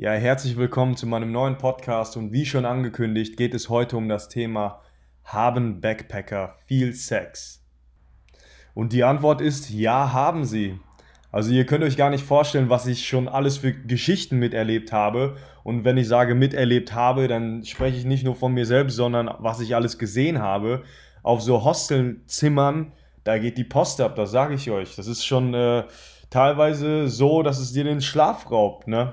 Ja, herzlich willkommen zu meinem neuen Podcast und wie schon angekündigt geht es heute um das Thema Haben Backpacker viel Sex? Und die Antwort ist ja, haben sie. Also ihr könnt euch gar nicht vorstellen, was ich schon alles für Geschichten miterlebt habe. Und wenn ich sage miterlebt habe, dann spreche ich nicht nur von mir selbst, sondern was ich alles gesehen habe. Auf so Hostelzimmern, da geht die Post ab, das sage ich euch. Das ist schon äh, teilweise so, dass es dir den Schlaf raubt, ne?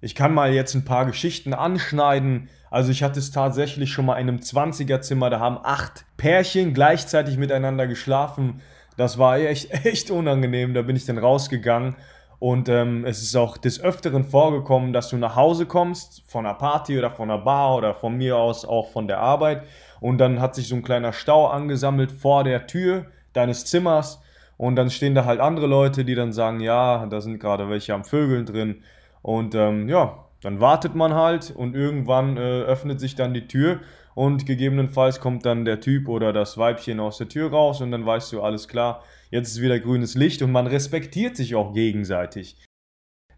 Ich kann mal jetzt ein paar Geschichten anschneiden. Also ich hatte es tatsächlich schon mal in einem 20er Zimmer, da haben acht Pärchen gleichzeitig miteinander geschlafen. Das war echt, echt unangenehm. Da bin ich dann rausgegangen. Und ähm, es ist auch des Öfteren vorgekommen, dass du nach Hause kommst, von einer Party oder von einer Bar oder von mir aus auch von der Arbeit. Und dann hat sich so ein kleiner Stau angesammelt vor der Tür deines Zimmers. Und dann stehen da halt andere Leute, die dann sagen, ja, da sind gerade welche am Vögeln drin. Und ähm, ja, dann wartet man halt und irgendwann äh, öffnet sich dann die Tür und gegebenenfalls kommt dann der Typ oder das Weibchen aus der Tür raus und dann weißt du, alles klar, jetzt ist wieder grünes Licht und man respektiert sich auch gegenseitig.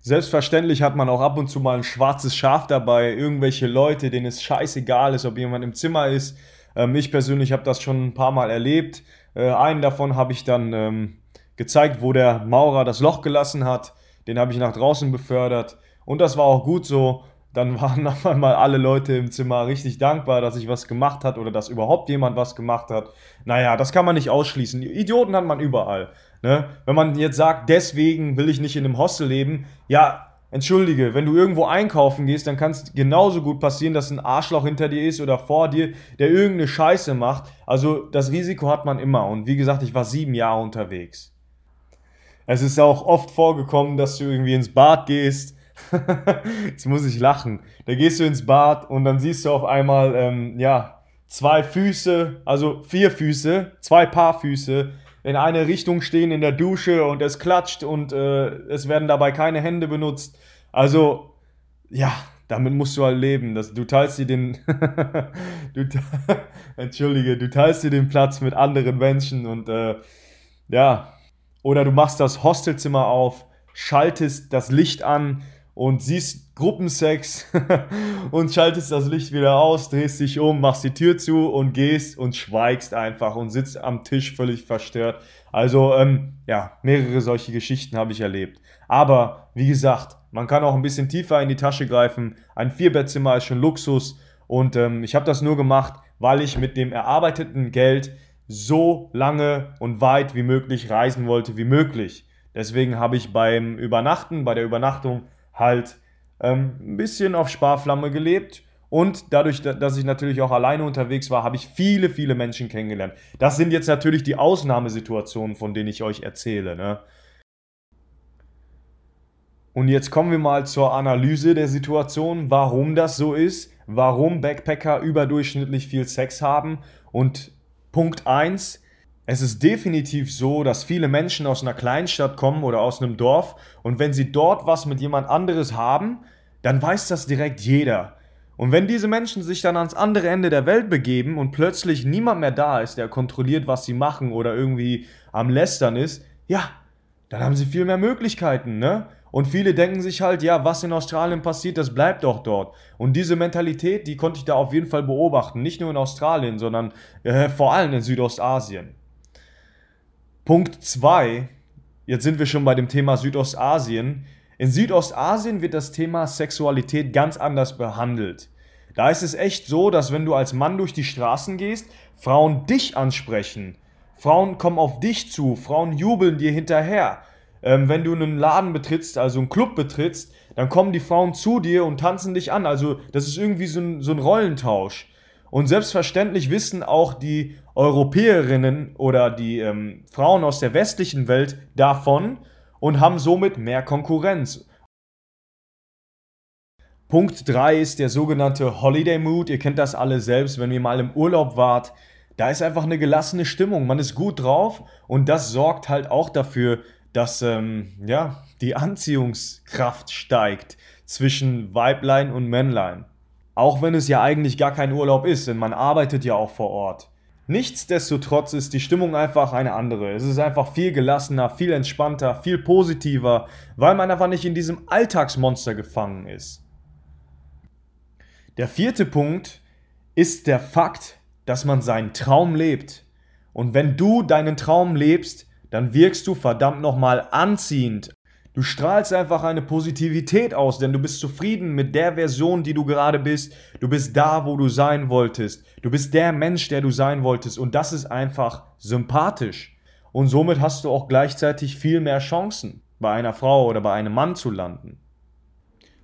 Selbstverständlich hat man auch ab und zu mal ein schwarzes Schaf dabei, irgendwelche Leute, denen es scheißegal ist, ob jemand im Zimmer ist. Ähm, ich persönlich habe das schon ein paar Mal erlebt. Äh, einen davon habe ich dann ähm, gezeigt, wo der Maurer das Loch gelassen hat den habe ich nach draußen befördert und das war auch gut so. Dann waren auf einmal alle Leute im Zimmer richtig dankbar, dass ich was gemacht hat oder dass überhaupt jemand was gemacht hat. Naja, das kann man nicht ausschließen. Idioten hat man überall. Ne? Wenn man jetzt sagt, deswegen will ich nicht in einem Hostel leben, ja, Entschuldige, wenn du irgendwo einkaufen gehst, dann kann es genauso gut passieren, dass ein Arschloch hinter dir ist oder vor dir, der irgendeine Scheiße macht. Also das Risiko hat man immer. Und wie gesagt, ich war sieben Jahre unterwegs. Es ist auch oft vorgekommen, dass du irgendwie ins Bad gehst. Jetzt muss ich lachen. Da gehst du ins Bad und dann siehst du auf einmal, ähm, ja, zwei Füße, also vier Füße, zwei Paar Füße in eine Richtung stehen in der Dusche und es klatscht und äh, es werden dabei keine Hände benutzt. Also, ja, damit musst du halt leben. Das, du teilst dir den, du, entschuldige, du teilst dir den Platz mit anderen Menschen und äh, ja, oder du machst das Hostelzimmer auf, schaltest das Licht an und siehst Gruppensex und schaltest das Licht wieder aus, drehst dich um, machst die Tür zu und gehst und schweigst einfach und sitzt am Tisch völlig verstört. Also ähm, ja, mehrere solche Geschichten habe ich erlebt. Aber wie gesagt, man kann auch ein bisschen tiefer in die Tasche greifen. Ein Vierbettzimmer ist schon Luxus und ähm, ich habe das nur gemacht, weil ich mit dem erarbeiteten Geld so lange und weit wie möglich reisen wollte wie möglich. Deswegen habe ich beim Übernachten, bei der Übernachtung halt ähm, ein bisschen auf Sparflamme gelebt. Und dadurch, dass ich natürlich auch alleine unterwegs war, habe ich viele, viele Menschen kennengelernt. Das sind jetzt natürlich die Ausnahmesituationen, von denen ich euch erzähle. Ne? Und jetzt kommen wir mal zur Analyse der Situation, warum das so ist, warum Backpacker überdurchschnittlich viel Sex haben und Punkt 1. Es ist definitiv so, dass viele Menschen aus einer Kleinstadt kommen oder aus einem Dorf und wenn sie dort was mit jemand anderes haben, dann weiß das direkt jeder. Und wenn diese Menschen sich dann ans andere Ende der Welt begeben und plötzlich niemand mehr da ist, der kontrolliert, was sie machen oder irgendwie am Lästern ist, ja, dann haben sie viel mehr Möglichkeiten, ne? Und viele denken sich halt, ja, was in Australien passiert, das bleibt doch dort. Und diese Mentalität, die konnte ich da auf jeden Fall beobachten. Nicht nur in Australien, sondern äh, vor allem in Südostasien. Punkt 2, jetzt sind wir schon bei dem Thema Südostasien. In Südostasien wird das Thema Sexualität ganz anders behandelt. Da ist es echt so, dass wenn du als Mann durch die Straßen gehst, Frauen dich ansprechen. Frauen kommen auf dich zu, Frauen jubeln dir hinterher ähm, wenn du einen Laden betrittst, also einen Club betrittst, dann kommen die Frauen zu dir und tanzen dich an. Also das ist irgendwie so ein, so ein Rollentausch. Und selbstverständlich wissen auch die Europäerinnen oder die ähm, Frauen aus der westlichen Welt davon und haben somit mehr Konkurrenz. Punkt 3 ist der sogenannte Holiday Mood. Ihr kennt das alle selbst, wenn ihr mal im Urlaub wart. Da ist einfach eine gelassene Stimmung. Man ist gut drauf und das sorgt halt auch dafür, dass ähm, ja, die Anziehungskraft steigt zwischen Weiblein und Männlein. Auch wenn es ja eigentlich gar kein Urlaub ist, denn man arbeitet ja auch vor Ort. Nichtsdestotrotz ist die Stimmung einfach eine andere. Es ist einfach viel gelassener, viel entspannter, viel positiver, weil man einfach nicht in diesem Alltagsmonster gefangen ist. Der vierte Punkt ist der Fakt, dass man seinen Traum lebt. Und wenn du deinen Traum lebst, dann wirkst du verdammt nochmal anziehend Du strahlst einfach eine Positivität aus, denn du bist zufrieden mit der Version, die du gerade bist. Du bist da, wo du sein wolltest. Du bist der Mensch, der du sein wolltest. Und das ist einfach sympathisch. Und somit hast du auch gleichzeitig viel mehr Chancen, bei einer Frau oder bei einem Mann zu landen.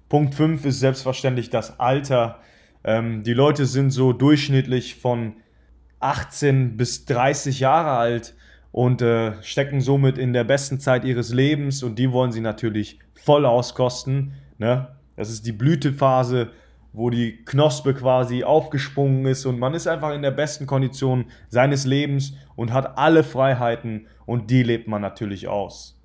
Punkt 5 ist selbstverständlich das Alter. Ähm, die Leute sind so durchschnittlich von 18 bis 30 Jahre alt und äh, stecken somit in der besten Zeit ihres Lebens und die wollen sie natürlich voll auskosten. Ne? Das ist die Blütephase, wo die Knospe quasi aufgesprungen ist und man ist einfach in der besten Kondition seines Lebens und hat alle Freiheiten und die lebt man natürlich aus.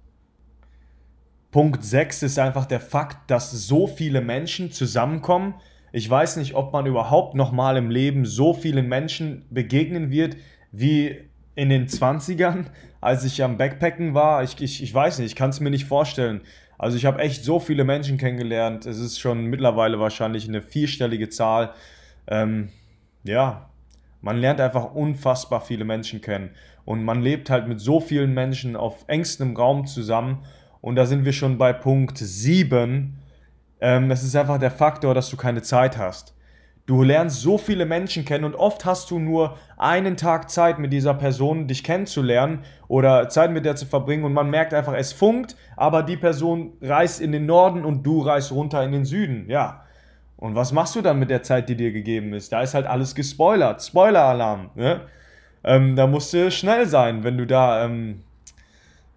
Punkt 6 ist einfach der Fakt, dass so viele Menschen zusammenkommen. Ich weiß nicht, ob man überhaupt nochmal im Leben so vielen Menschen begegnen wird, wie in den 20ern, als ich am Backpacken war. Ich, ich, ich weiß nicht, ich kann es mir nicht vorstellen. Also ich habe echt so viele Menschen kennengelernt. Es ist schon mittlerweile wahrscheinlich eine vierstellige Zahl. Ähm, ja, man lernt einfach unfassbar viele Menschen kennen. Und man lebt halt mit so vielen Menschen auf engstem Raum zusammen. Und da sind wir schon bei Punkt 7. Ähm, es ist einfach der Faktor, dass du keine Zeit hast. Du lernst so viele Menschen kennen und oft hast du nur einen Tag Zeit mit dieser Person, dich kennenzulernen oder Zeit mit der zu verbringen und man merkt einfach, es funkt, aber die Person reist in den Norden und du reist runter in den Süden. Ja. Und was machst du dann mit der Zeit, die dir gegeben ist? Da ist halt alles gespoilert. Spoiler-Alarm. Ne? Ähm, da musst du schnell sein, wenn du da ähm,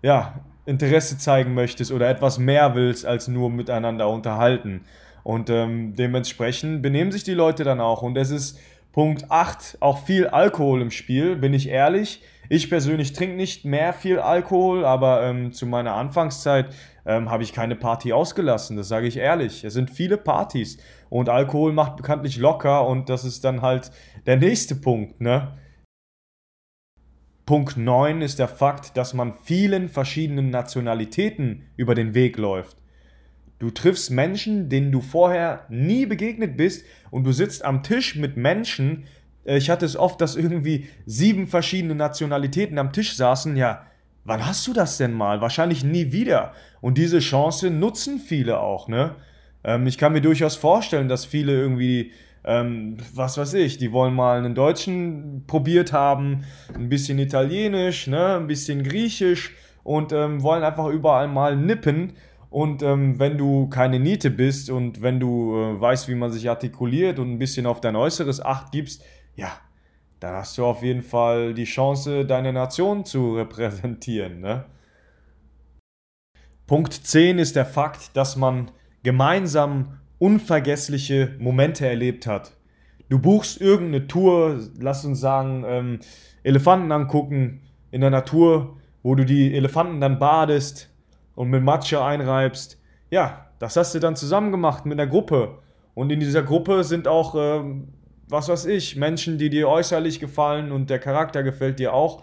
ja, Interesse zeigen möchtest oder etwas mehr willst, als nur miteinander unterhalten. Und ähm, dementsprechend benehmen sich die Leute dann auch. Und es ist Punkt 8 auch viel Alkohol im Spiel, bin ich ehrlich. Ich persönlich trinke nicht mehr viel Alkohol, aber ähm, zu meiner Anfangszeit ähm, habe ich keine Party ausgelassen, das sage ich ehrlich. Es sind viele Partys und Alkohol macht bekanntlich locker und das ist dann halt der nächste Punkt. Ne? Punkt 9 ist der Fakt, dass man vielen verschiedenen Nationalitäten über den Weg läuft. Du triffst Menschen, denen du vorher nie begegnet bist und du sitzt am Tisch mit Menschen. Äh, ich hatte es oft, dass irgendwie sieben verschiedene Nationalitäten am Tisch saßen. Ja, wann hast du das denn mal? Wahrscheinlich nie wieder. Und diese Chance nutzen viele auch, ne? Ähm, ich kann mir durchaus vorstellen, dass viele irgendwie, ähm, was weiß ich, die wollen mal einen Deutschen probiert haben, ein bisschen Italienisch, ne? Ein bisschen Griechisch und ähm, wollen einfach überall mal nippen und ähm, wenn du keine Niete bist und wenn du äh, weißt, wie man sich artikuliert und ein bisschen auf dein Äußeres Acht gibst, ja, dann hast du auf jeden Fall die Chance, deine Nation zu repräsentieren. Ne? Punkt 10 ist der Fakt, dass man gemeinsam unvergessliche Momente erlebt hat. Du buchst irgendeine Tour, lass uns sagen, ähm, Elefanten angucken in der Natur, wo du die Elefanten dann badest, und mit Matsche einreibst. Ja, das hast du dann zusammen gemacht mit einer Gruppe. Und in dieser Gruppe sind auch, ähm, was weiß ich, Menschen, die dir äußerlich gefallen und der Charakter gefällt dir auch.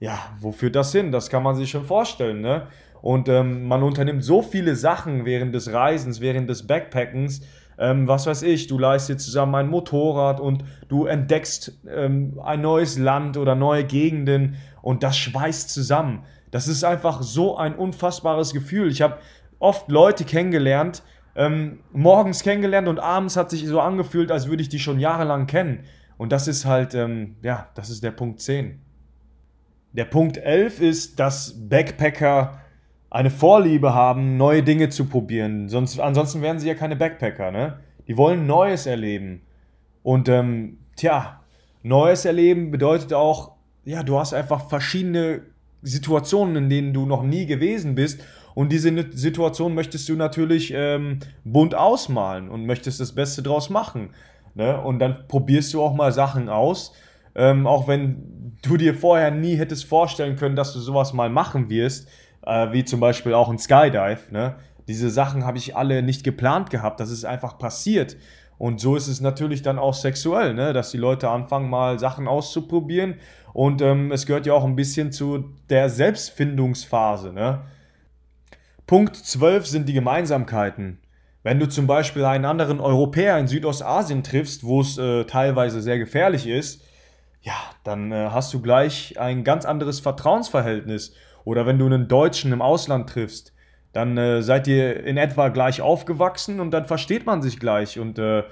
Ja, wo führt das hin? Das kann man sich schon vorstellen, ne? Und ähm, man unternimmt so viele Sachen während des Reisens, während des Backpackens. Ähm, was weiß ich, du leist dir zusammen ein Motorrad und du entdeckst ähm, ein neues Land oder neue Gegenden und das schweißt zusammen. Das ist einfach so ein unfassbares Gefühl. Ich habe oft Leute kennengelernt, ähm, morgens kennengelernt und abends hat sich so angefühlt, als würde ich die schon jahrelang kennen. Und das ist halt, ähm, ja, das ist der Punkt 10. Der Punkt 11 ist, dass Backpacker eine Vorliebe haben, neue Dinge zu probieren. Sonst, ansonsten wären sie ja keine Backpacker, ne? Die wollen Neues erleben. Und ähm, tja, Neues erleben bedeutet auch, ja, du hast einfach verschiedene Situationen, in denen du noch nie gewesen bist. Und diese Situation möchtest du natürlich ähm, bunt ausmalen und möchtest das Beste draus machen. Ne? Und dann probierst du auch mal Sachen aus. Ähm, auch wenn du dir vorher nie hättest vorstellen können, dass du sowas mal machen wirst, äh, wie zum Beispiel auch ein Skydive. Ne? Diese Sachen habe ich alle nicht geplant gehabt, das ist einfach passiert. Und so ist es natürlich dann auch sexuell, ne? dass die Leute anfangen, mal Sachen auszuprobieren. Und ähm, es gehört ja auch ein bisschen zu der Selbstfindungsphase. Ne? Punkt 12 sind die Gemeinsamkeiten. Wenn du zum Beispiel einen anderen Europäer in Südostasien triffst, wo es äh, teilweise sehr gefährlich ist, ja, dann äh, hast du gleich ein ganz anderes Vertrauensverhältnis. Oder wenn du einen Deutschen im Ausland triffst, dann äh, seid ihr in etwa gleich aufgewachsen und dann versteht man sich gleich. Und äh,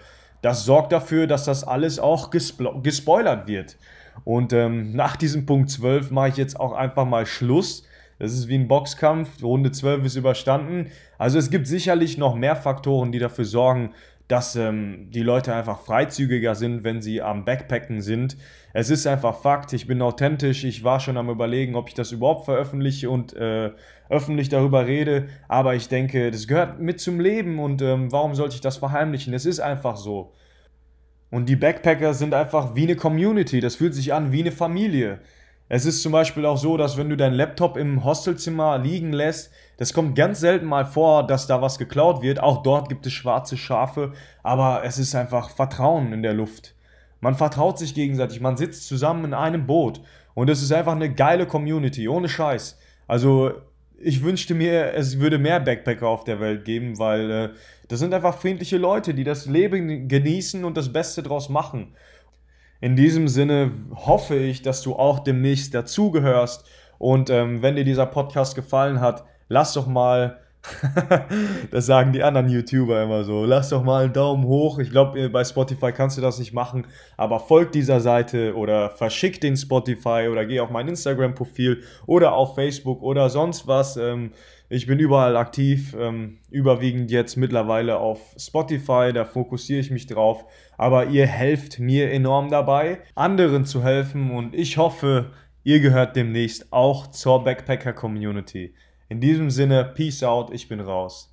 das sorgt dafür, dass das alles auch gespoilert wird. Und ähm, nach diesem Punkt 12 mache ich jetzt auch einfach mal Schluss. Das ist wie ein Boxkampf. Runde 12 ist überstanden. Also es gibt sicherlich noch mehr Faktoren, die dafür sorgen, dass ähm, die Leute einfach freizügiger sind, wenn sie am Backpacken sind. Es ist einfach Fakt, ich bin authentisch, ich war schon am überlegen, ob ich das überhaupt veröffentliche und äh, öffentlich darüber rede, aber ich denke, das gehört mit zum Leben und ähm, warum sollte ich das verheimlichen? Es ist einfach so. Und die Backpacker sind einfach wie eine Community, das fühlt sich an wie eine Familie. Es ist zum Beispiel auch so, dass wenn du deinen Laptop im Hostelzimmer liegen lässt, das kommt ganz selten mal vor, dass da was geklaut wird. Auch dort gibt es schwarze Schafe, aber es ist einfach Vertrauen in der Luft. Man vertraut sich gegenseitig, man sitzt zusammen in einem Boot und es ist einfach eine geile Community, ohne Scheiß. Also ich wünschte mir, es würde mehr Backpacker auf der Welt geben, weil äh, das sind einfach friedliche Leute, die das Leben genießen und das Beste draus machen. In diesem Sinne hoffe ich, dass du auch demnächst dazugehörst. Und ähm, wenn dir dieser Podcast gefallen hat, lass doch mal, das sagen die anderen YouTuber immer so, lass doch mal einen Daumen hoch. Ich glaube, bei Spotify kannst du das nicht machen, aber folg dieser Seite oder verschick den Spotify oder geh auf mein Instagram-Profil oder auf Facebook oder sonst was. Ähm, ich bin überall aktiv, ähm, überwiegend jetzt mittlerweile auf Spotify, da fokussiere ich mich drauf. Aber ihr helft mir enorm dabei, anderen zu helfen und ich hoffe, ihr gehört demnächst auch zur Backpacker Community. In diesem Sinne, Peace out, ich bin raus.